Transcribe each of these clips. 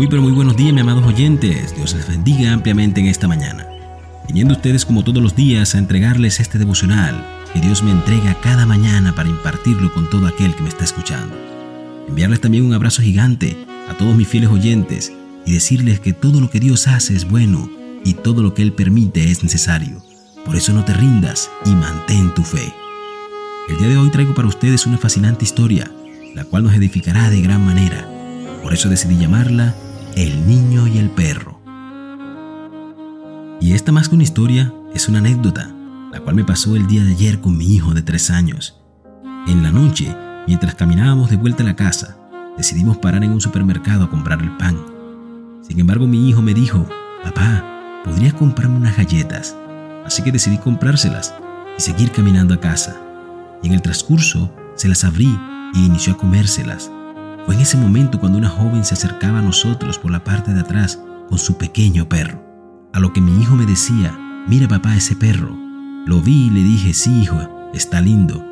Muy pero muy buenos días, mis amados oyentes. Dios les bendiga ampliamente en esta mañana. Viniendo ustedes como todos los días a entregarles este devocional que Dios me entrega cada mañana para impartirlo con todo aquel que me está escuchando. Enviarles también un abrazo gigante a todos mis fieles oyentes y decirles que todo lo que Dios hace es bueno y todo lo que Él permite es necesario. Por eso no te rindas y mantén tu fe. El día de hoy traigo para ustedes una fascinante historia, la cual nos edificará de gran manera por eso decidí llamarla El niño y el perro. Y esta más que una historia es una anécdota, la cual me pasó el día de ayer con mi hijo de tres años. En la noche, mientras caminábamos de vuelta a la casa, decidimos parar en un supermercado a comprar el pan. Sin embargo, mi hijo me dijo, papá, ¿podrías comprarme unas galletas? Así que decidí comprárselas y seguir caminando a casa. Y en el transcurso se las abrí y inició a comérselas. Fue en ese momento cuando una joven se acercaba a nosotros por la parte de atrás con su pequeño perro. A lo que mi hijo me decía, mira papá ese perro. Lo vi y le dije, sí hijo, está lindo.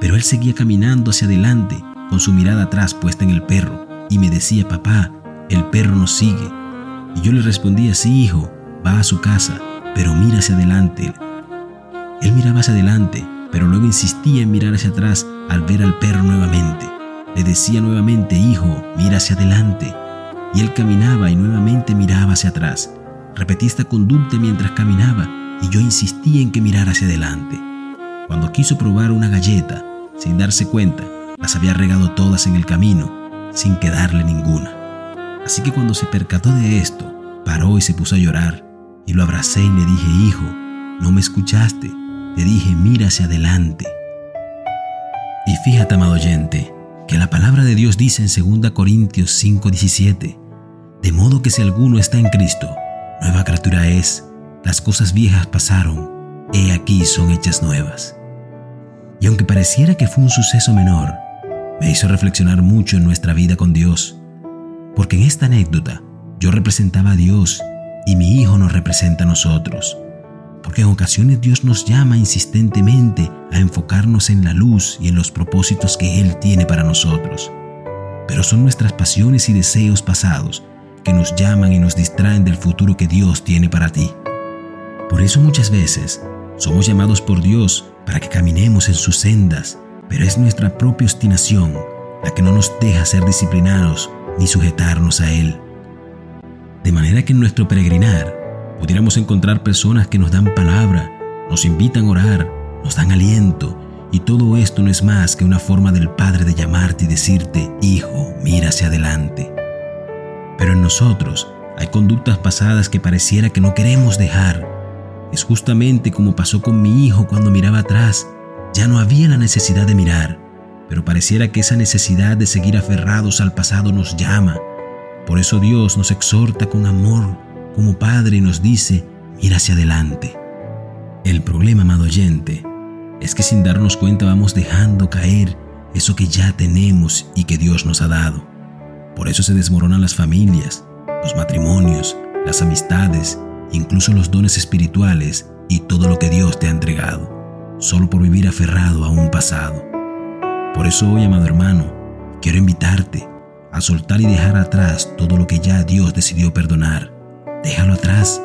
Pero él seguía caminando hacia adelante con su mirada atrás puesta en el perro y me decía, papá, el perro nos sigue. Y yo le respondía, sí hijo, va a su casa, pero mira hacia adelante. Él miraba hacia adelante, pero luego insistía en mirar hacia atrás al ver al perro nuevamente. Le decía nuevamente, hijo, mira hacia adelante. Y él caminaba y nuevamente miraba hacia atrás. Repetí esta conducta mientras caminaba y yo insistía en que mirara hacia adelante. Cuando quiso probar una galleta, sin darse cuenta, las había regado todas en el camino, sin quedarle ninguna. Así que cuando se percató de esto, paró y se puso a llorar, y lo abracé y le dije, hijo, no me escuchaste, te dije, mira hacia adelante. Y fíjate, amado oyente, que la palabra de Dios dice en 2 Corintios 5:17, de modo que si alguno está en Cristo, nueva criatura es, las cosas viejas pasaron, he aquí son hechas nuevas. Y aunque pareciera que fue un suceso menor, me hizo reflexionar mucho en nuestra vida con Dios, porque en esta anécdota yo representaba a Dios y mi hijo nos representa a nosotros porque en ocasiones Dios nos llama insistentemente a enfocarnos en la luz y en los propósitos que Él tiene para nosotros. Pero son nuestras pasiones y deseos pasados que nos llaman y nos distraen del futuro que Dios tiene para ti. Por eso muchas veces somos llamados por Dios para que caminemos en sus sendas, pero es nuestra propia obstinación la que no nos deja ser disciplinados ni sujetarnos a Él. De manera que en nuestro peregrinar pudiéramos encontrar personas que nos dan palabra, nos invitan a orar, nos dan aliento, y todo esto no es más que una forma del Padre de llamarte y decirte, hijo, mira hacia adelante. Pero en nosotros hay conductas pasadas que pareciera que no queremos dejar. Es justamente como pasó con mi hijo cuando miraba atrás. Ya no había la necesidad de mirar, pero pareciera que esa necesidad de seguir aferrados al pasado nos llama. Por eso Dios nos exhorta con amor como Padre nos dice, mira hacia adelante. El problema, amado oyente, es que sin darnos cuenta vamos dejando caer eso que ya tenemos y que Dios nos ha dado. Por eso se desmoronan las familias, los matrimonios, las amistades, incluso los dones espirituales y todo lo que Dios te ha entregado, solo por vivir aferrado a un pasado. Por eso hoy, amado hermano, quiero invitarte a soltar y dejar atrás todo lo que ya Dios decidió perdonar Déjalo atrás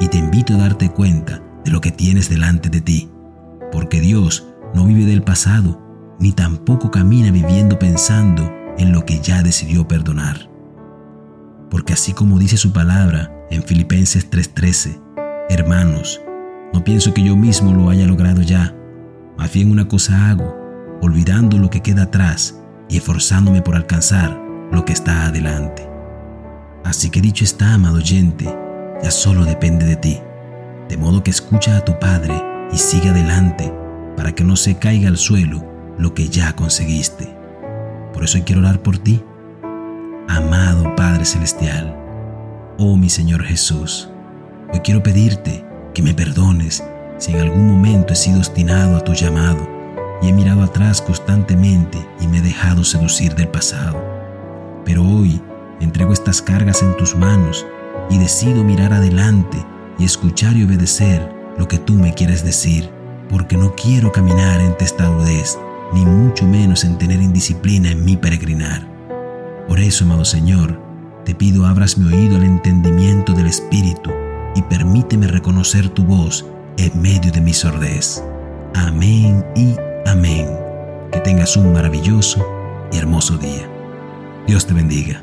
y te invito a darte cuenta de lo que tienes delante de ti, porque Dios no vive del pasado, ni tampoco camina viviendo pensando en lo que ya decidió perdonar. Porque así como dice su palabra en Filipenses 3:13, hermanos, no pienso que yo mismo lo haya logrado ya, más bien una cosa hago, olvidando lo que queda atrás y esforzándome por alcanzar lo que está adelante. Así que dicho está, amado oyente, ya solo depende de ti. De modo que escucha a tu Padre y sigue adelante para que no se caiga al suelo lo que ya conseguiste. Por eso quiero orar por ti. Amado Padre Celestial, oh mi Señor Jesús, hoy quiero pedirte que me perdones si en algún momento he sido obstinado a tu llamado y he mirado atrás constantemente y me he dejado seducir del pasado. Pero hoy Entrego estas cargas en tus manos y decido mirar adelante y escuchar y obedecer lo que tú me quieres decir, porque no quiero caminar en testadudez, ni mucho menos en tener indisciplina en mi peregrinar. Por eso, amado Señor, te pido abras mi oído al entendimiento del Espíritu y permíteme reconocer tu voz en medio de mi sordez. Amén y amén. Que tengas un maravilloso y hermoso día. Dios te bendiga.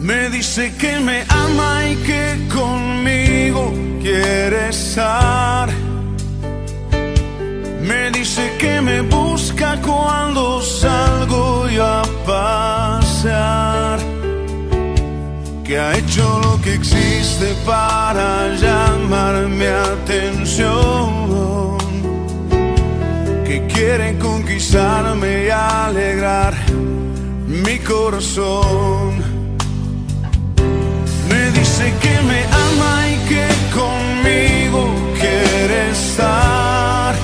Me dice que me ama y que conmigo quiere estar. Me dice que me busca cuando salgo yo a pasear. Que ha hecho lo que existe para llamar mi atención. Que quiere conquistarme y alegrar mi corazón. Dice que me ama y que conmigo quiere estar.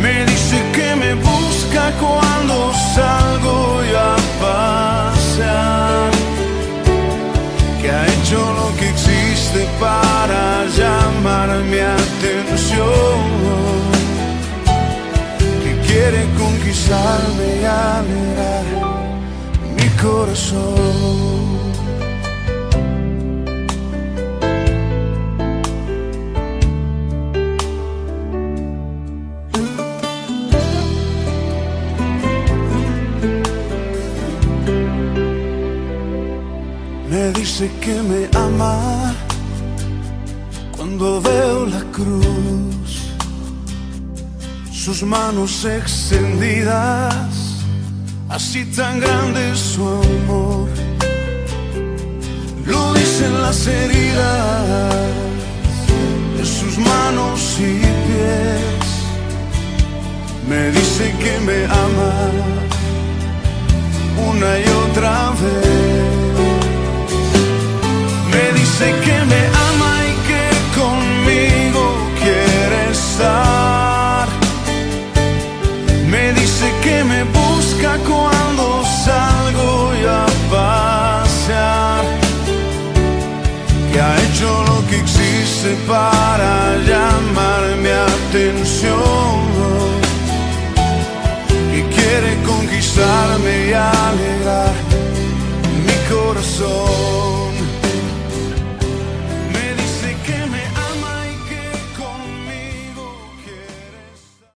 Me dice que me busca cuando salgo yo a pasear. Que ha hecho lo que existe para llamar mi atención. Que quiere conquistarme y alegrar mi corazón. Dice que me ama cuando veo la cruz, sus manos extendidas, así tan grande su amor. Lo dicen las heridas de sus manos y pies. Me dice que me ama una y otra vez. conquistarme y alegrar mi corazón.